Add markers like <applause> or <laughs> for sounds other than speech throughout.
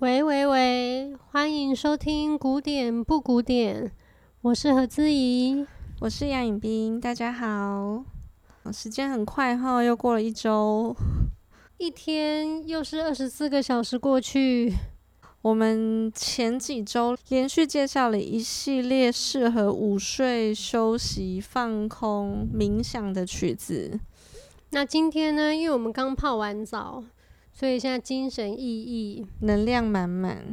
喂喂喂，欢迎收听古典不古典，我是何姿怡，我是杨颖冰，大家好。时间很快哈，又过了一周，一天又是二十四个小时过去。我们前几周连续介绍了一系列适合午睡、休息、放空、冥想的曲子。那今天呢，因为我们刚泡完澡。所以现在精神奕奕，能量满满。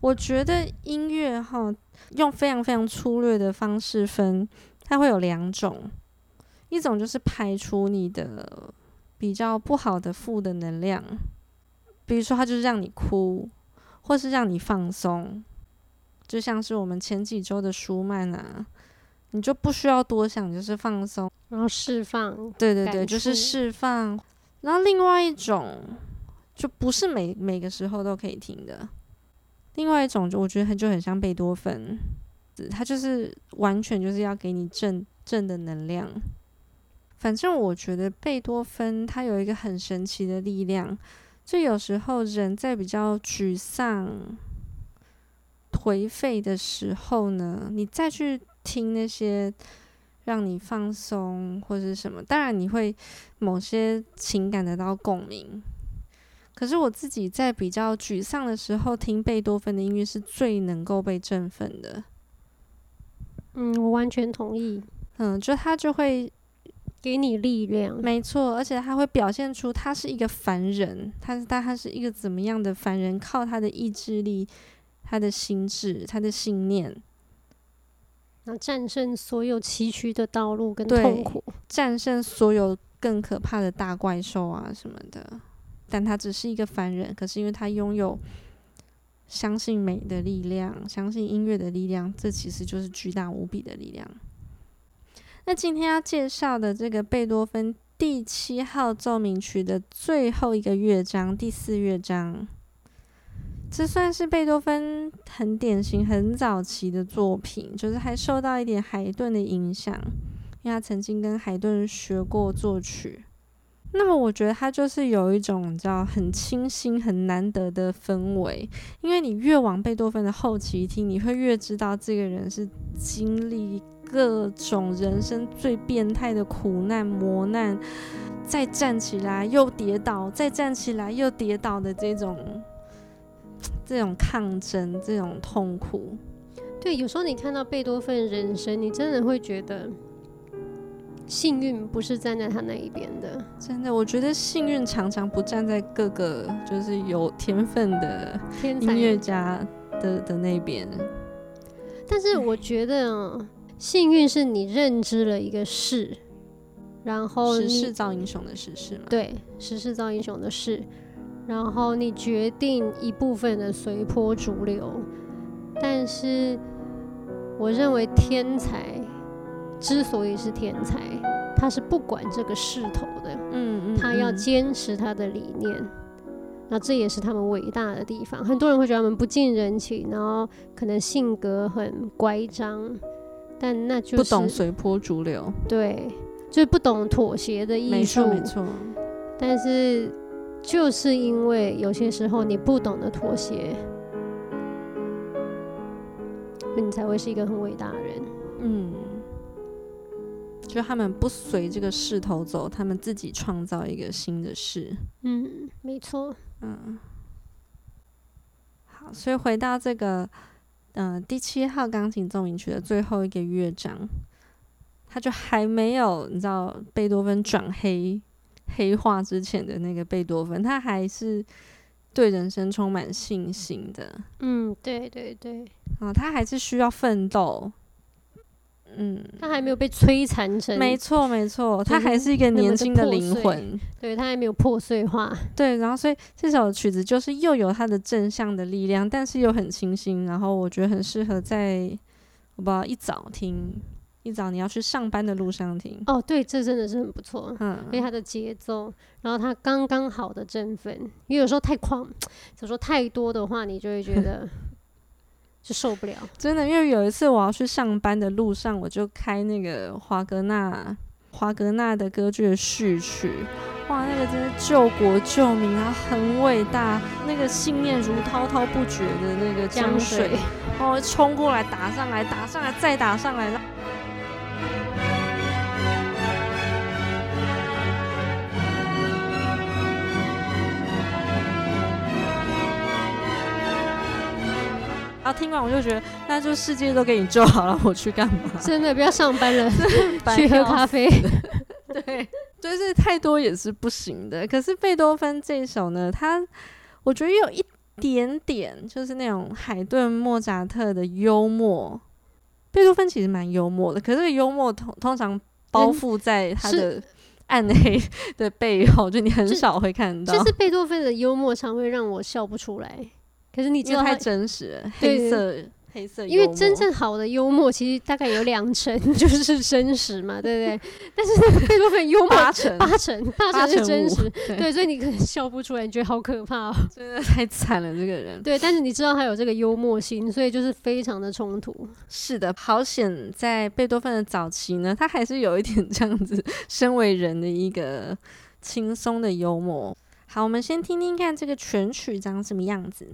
我觉得音乐哈，用非常非常粗略的方式分，它会有两种，一种就是排除你的比较不好的负的能量，比如说它就是让你哭，或是让你放松，就像是我们前几周的舒曼啊，你就不需要多想，就是放松，然后释放。对对对，就是释放。然后另外一种。就不是每每个时候都可以听的。另外一种，就我觉得很就很像贝多芬，它就是完全就是要给你正正的能量。反正我觉得贝多芬他有一个很神奇的力量，就有时候人在比较沮丧、颓废的时候呢，你再去听那些让你放松或者什么，当然你会某些情感得到共鸣。可是我自己在比较沮丧的时候听贝多芬的音乐是最能够被振奋的。嗯，我完全同意。嗯，就他就会给你力量。没错，而且他会表现出他是一个凡人，他是但他是一个怎么样的凡人？靠他的意志力、他的心智、他的信念，那战胜所有崎岖的道路跟痛苦，战胜所有更可怕的大怪兽啊什么的。但他只是一个凡人，可是因为他拥有相信美的力量，相信音乐的力量，这其实就是巨大无比的力量。那今天要介绍的这个贝多芬第七号奏鸣曲的最后一个乐章，第四乐章，这算是贝多芬很典型、很早期的作品，就是还受到一点海顿的影响，因为他曾经跟海顿学过作曲。那么我觉得他就是有一种叫很清新、很难得的氛围，因为你越往贝多芬的后期听，你会越知道这个人是经历各种人生最变态的苦难磨难，再站起来又跌倒，再站起来又跌倒的这种这种抗争、这种痛苦。对，有时候你看到贝多芬人生，你真的会觉得。幸运不是站在他那一边的，真的，我觉得幸运常常不站在各个就是有天分的音乐家的的那边。但是我觉得幸运是你认知了一个事，然后时势造英雄的时势嘛，对，时势造英雄的事，然后你决定一部分的随波逐流。但是我认为天才。之所以是天才，他是不管这个势头的，嗯，嗯，嗯，他要坚持他的理念，那这也是他们伟大的地方。很多人会觉得他们不近人情，然后可能性格很乖张，但那就是不懂随波逐流，对，就是不懂妥协的艺术，没错，没错。但是就是因为有些时候你不懂得妥协，那你才会是一个很伟大的人，嗯。就他们不随这个势头走，他们自己创造一个新的事。嗯，没错。嗯，好，所以回到这个，嗯、呃，第七号钢琴奏鸣曲的最后一个乐章，他就还没有你知道贝多芬转黑黑化之前的那个贝多芬，他还是对人生充满信心的。嗯，对对对。啊，他还是需要奋斗。嗯，他还没有被摧残成，没错没错，他还是一个年轻的灵魂，对，他还没有破碎化，对，然后所以这首曲子就是又有它的正向的力量，但是又很清新，然后我觉得很适合在我不知道一早听，一早你要去上班的路上听。哦，对，这真的是很不错，嗯，因为它的节奏，然后它刚刚好的振奋，因为有时候太狂，有时候太多的话，你就会觉得。<laughs> 就受不了，真的，因为有一次我要去上班的路上，我就开那个华格纳华格纳的歌剧的序曲，哇，那个真是救国救民啊，很伟大，那个信念如滔滔不绝的那个江水，哦，冲过来，打上来，打上来，再打上来。然后听完我就觉得，那就世界都给你救好了，我去干嘛？<laughs> 真的不要上班了，<laughs> 去喝咖啡。<laughs> 对，就是太多也是不行的。可是贝多芬这一首呢，他我觉得有一点点就是那种海顿、莫扎特的幽默。贝多芬其实蛮幽默的，可是幽默通通常包覆在他的暗黑的背后，就你很少会看到。就，就是贝多芬的幽默常会让我笑不出来。可是你知道太真实了，黑色黑色，因为真正好的幽默其实大概有两成 <laughs> 就是真实嘛，对不对？<laughs> 但是贝多芬幽默八成八成八成是真实，对，对，所以你可能笑不出来，你觉得好可怕哦，真的太惨了这个人。对，但是你知道他有这个幽默性，所以就是非常的冲突。是的，好险在贝多芬的早期呢，他还是有一点这样子 <laughs> 身为人的一个轻松的幽默。好，我们先听听看这个全曲长什么样子。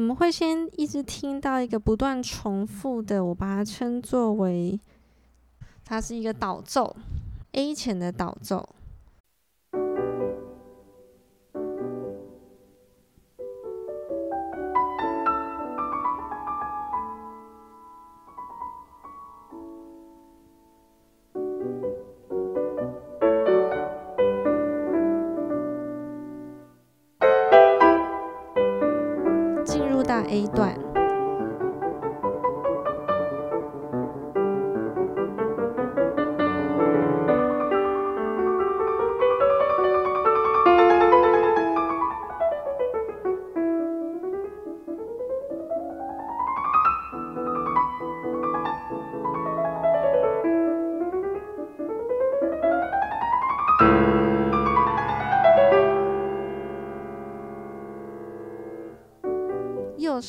我们会先一直听到一个不断重复的，我把它称作为，它是一个导奏，A 前的导奏。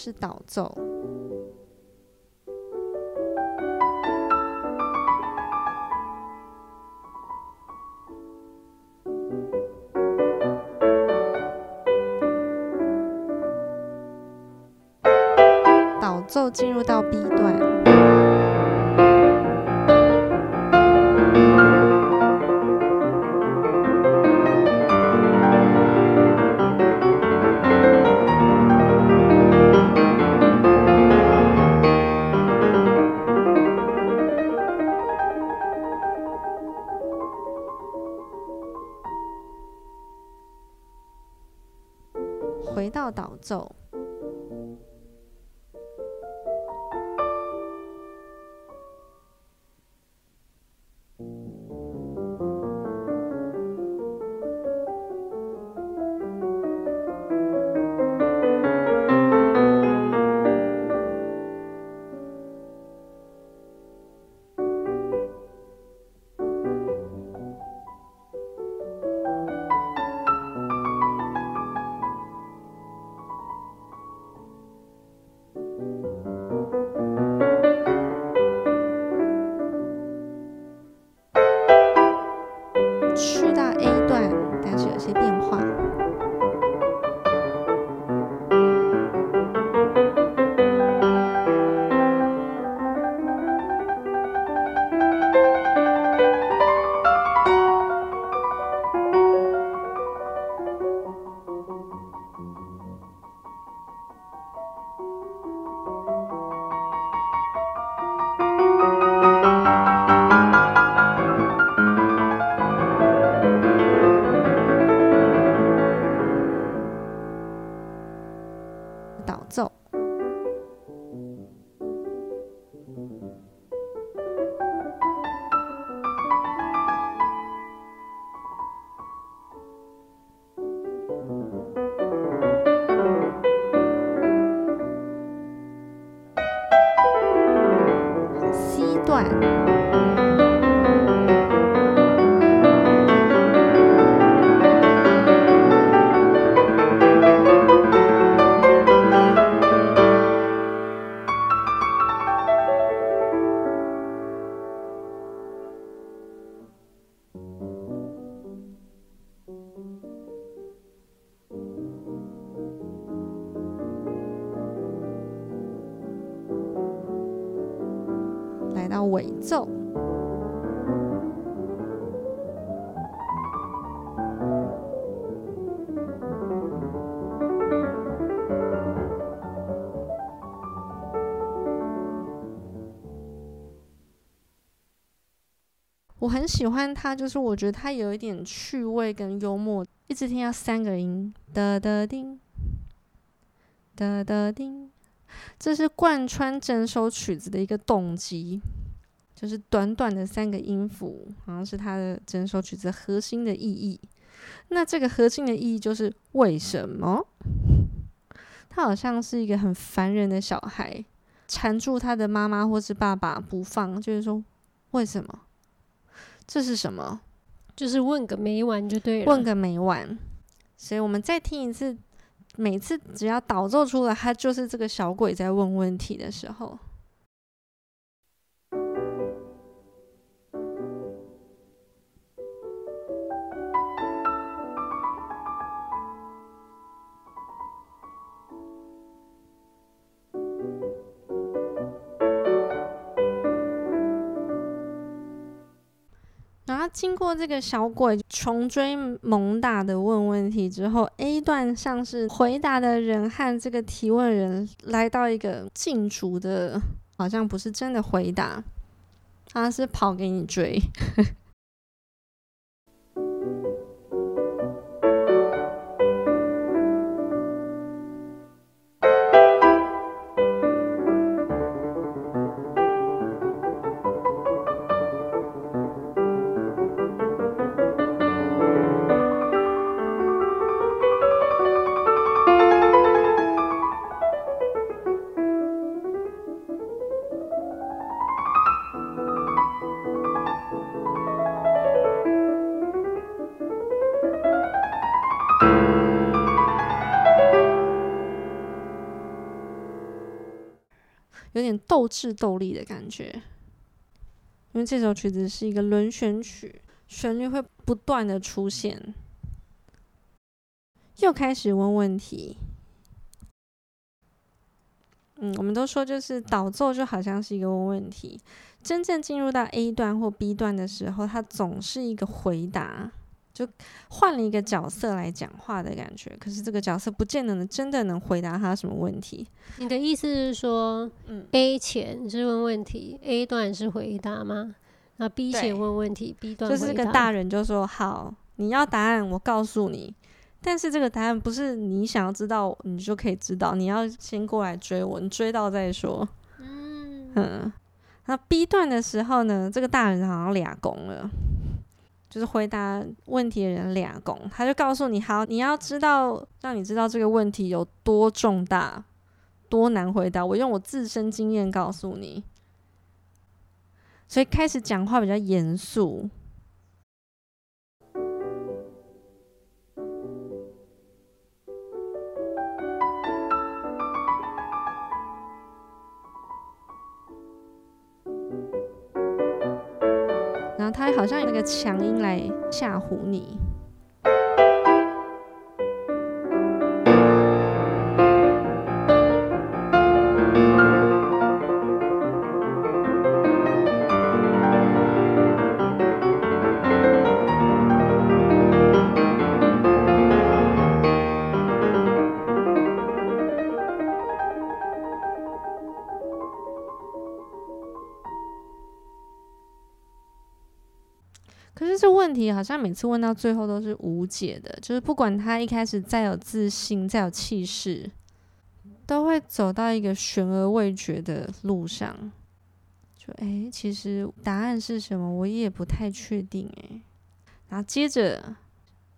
是导奏，导奏进入到 B 段。我很喜欢它，就是我觉得它有一点趣味跟幽默，一直听到三个音，哒哒叮，哒哒叮，这是贯穿整首曲子的一个动机。就是短短的三个音符，好像是它的整首曲子核心的意义。那这个核心的意义就是为什么？他好像是一个很烦人的小孩，缠住他的妈妈或是爸爸不放，就是说为什么？这是什么？就是问个没完就对了。问个没完。所以我们再听一次，每次只要导奏出来，他就是这个小鬼在问问题的时候。后经过这个小鬼穷追猛打的问问题之后，A 段像是回答的人和这个提问人来到一个竞逐的，好像不是真的回答，他是跑给你追。有点斗智斗力的感觉，因为这首曲子是一个轮旋曲，旋律会不断的出现。又开始问问题，嗯，我们都说就是导奏就好像是一个问问题，真正进入到 A 段或 B 段的时候，它总是一个回答。就换了一个角色来讲话的感觉，可是这个角色不见得能真的能回答他什么问题。你的意思是说，嗯，A 前是问问题，A 段是回答吗？那 B 前问问题，B 段就是个大人就说好，你要答案，我告诉你。但是这个答案不是你想要知道，你就可以知道，你要先过来追我，你追到再说。嗯嗯，那 B 段的时候呢，这个大人好像俩公了。就是回答问题的人俩公，他就告诉你：好，你要知道，让你知道这个问题有多重大、多难回答。我用我自身经验告诉你，所以开始讲话比较严肃。他好像有那个强音来吓唬你。问题好像每次问到最后都是无解的，就是不管他一开始再有自信、再有气势，都会走到一个悬而未决的路上。就哎，其实答案是什么，我也不太确定哎。然后接着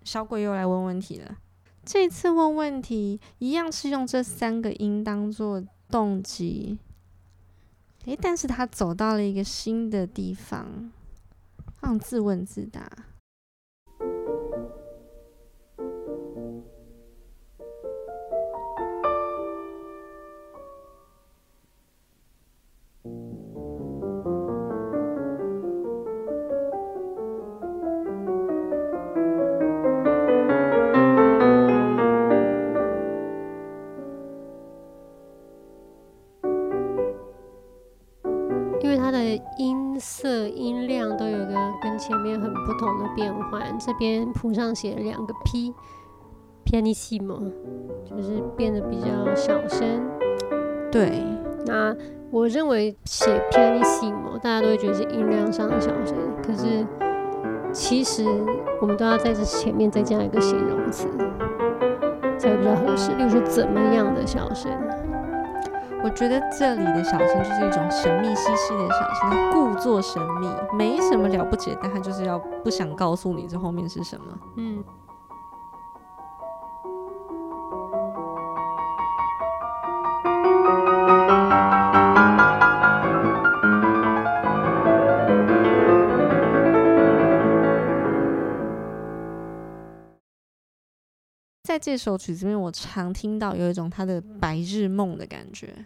小鬼又来问问题了，这次问问题一样是用这三个音当做动机，哎，但是他走到了一个新的地方。放自问自答。前面很不同的变换。这边谱上写了两个 P，pianissimo，就是变得比较小声。对，那我认为写 pianissimo，大家都会觉得是音量上的小声，可是其实我们都要在这前面再加一个形容词，才会比较合适。例如说，怎么样的小声？我觉得这里的小声就是一种神秘兮兮的小声，它故作神秘，没什么了不起，但它就是要不想告诉你这后面是什么。嗯。在这首曲子里面，我常听到有一种他的白日梦的感觉。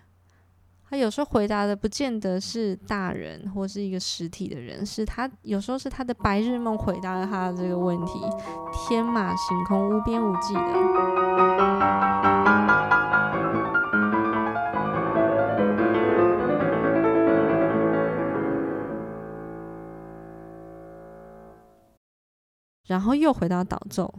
他有时候回答的不见得是大人或是一个实体的人，是他有时候是他的白日梦回答了他的这个问题，天马行空、无边无际的。然后又回到导奏。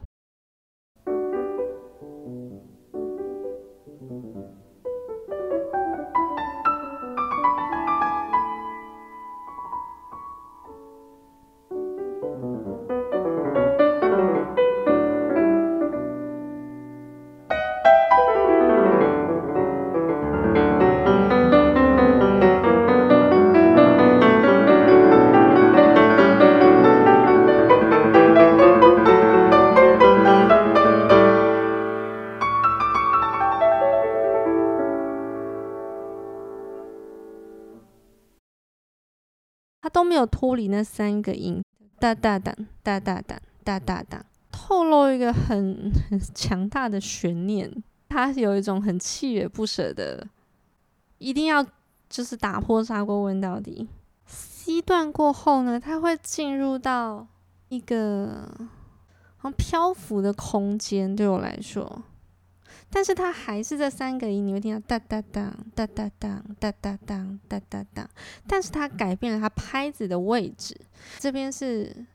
有脱离那三个音大，哒哒哒哒哒哒哒哒哒，透露一个很很 <laughs> 强大的悬念，他有一种很契而不舍的，一定要就是打破砂锅问到底，c 段过后呢，他会进入到一个好像漂浮的空间，对我来说。但是它还是这三个音，你会听到哒哒哒哒哒哒哒哒哒哒哒当，但是它改变了它拍子的位置，这边是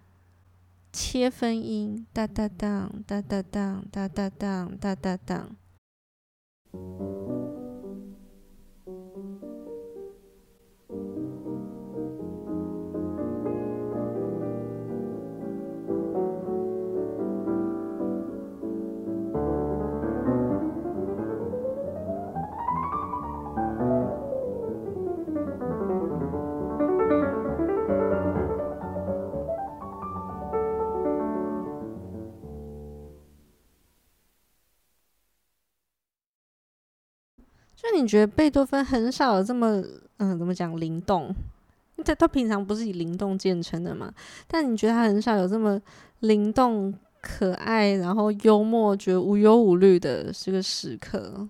切分音，哒哒哒哒哒哒哒哒哒哒哒。哒。就你觉得贝多芬很少有这么嗯，怎么讲灵动？他他平常不是以灵动见称的嘛？但你觉得他很少有这么灵动、可爱，然后幽默，觉得无忧无虑的这个时刻？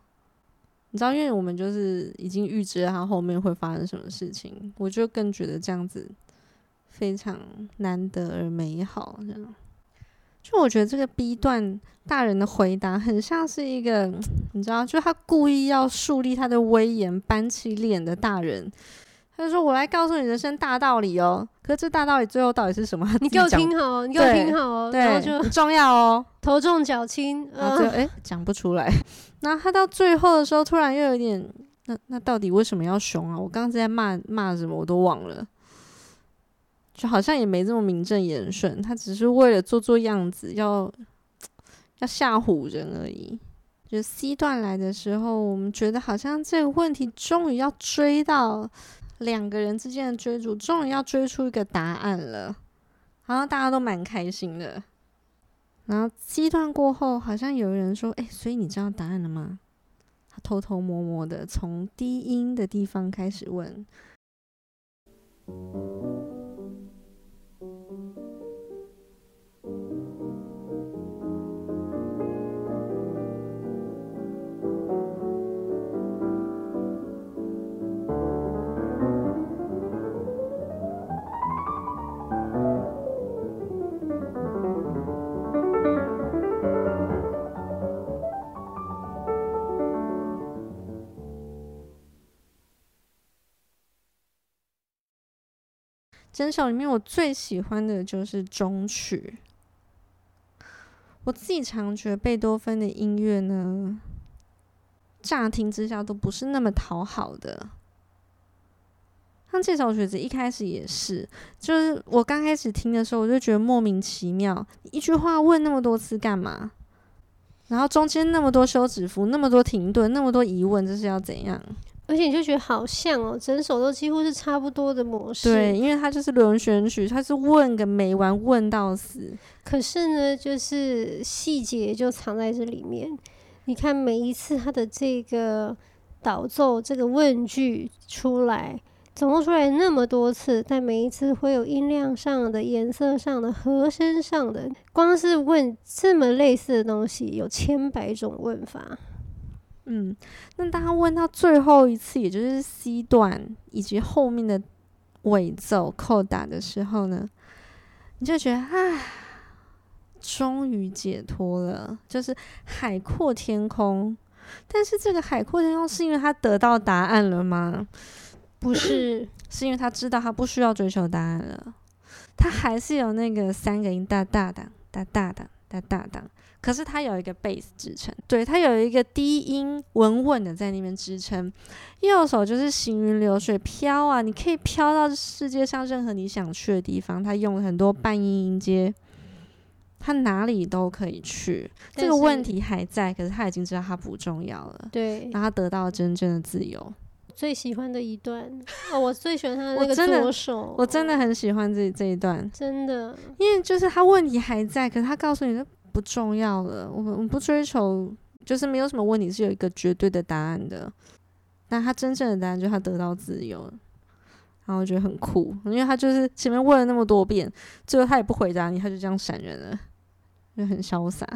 你知道，因为我们就是已经预知了他后面会发生什么事情，我就更觉得这样子非常难得而美好，这样。就我觉得这个 B 段大人的回答很像是一个，你知道，就他故意要树立他的威严、板起脸的大人。他就说：“我来告诉你人生大道理哦。”可是这大道理最后到底是什么？你给我听好，<laughs> 你给我听好哦。对，然后就很重要哦，<laughs> 头重脚轻。然后就哎，<laughs> 讲不出来。那他到最后的时候，突然又有点，那那到底为什么要凶啊？我刚刚在骂骂什么，我都忘了。就好像也没这么名正言顺，他只是为了做做样子，要要吓唬人而已。就 C 段来的时候，我们觉得好像这个问题终于要追到两个人之间的追逐，终于要追出一个答案了，好像大家都蛮开心的。然后 C 段过后，好像有人说：“哎，所以你知道答案了吗？”他偷偷摸摸的从低音的地方开始问。整首里面，我最喜欢的就是终曲。我自己常觉得贝多芬的音乐呢，乍听之下都不是那么讨好的。像这首曲子一开始也是，就是我刚开始听的时候，我就觉得莫名其妙，一句话问那么多次干嘛？然后中间那么多休止符，那么多停顿，那么多疑问，这是要怎样？而且你就觉得好像哦，整首都几乎是差不多的模式。对，因为它就是轮旋曲，它是问个没完，问到死。可是呢，就是细节就藏在这里面。你看每一次它的这个导奏，这个问句出来，总共出来那么多次，但每一次会有音量上的、颜色上的、和声上的，光是问这么类似的东西，有千百种问法。嗯，那当他问到最后一次，也就是 C 段以及后面的尾奏扣打的时候呢，你就觉得啊，终于解脱了，就是海阔天空。但是这个海阔天空是因为他得到答案了吗？不是，是因为他知道他不需要追求答案了。他还是有那个三个音哒哒哒哒哒哒哒哒哒。可是它有一个 bass 支撑，对，它有一个低音稳稳的在那边支撑。右手就是行云流水飘啊，你可以飘到世界上任何你想去的地方。它用了很多半音音阶，它哪里都可以去。这个问题还在，可是他已经知道它不重要了。对，让他得到了真正的自由。最喜欢的一段哦，我最喜欢他的那个左手，我真的，我真的很喜欢这这一段，真的，因为就是他问题还在，可是他告诉你不重要了，我们不追求，就是没有什么问题是有一个绝对的答案的。那他真正的答案就是他得到自由，然后我觉得很酷，因为他就是前面问了那么多遍，最后他也不回答你，他就这样闪人了，就很潇洒。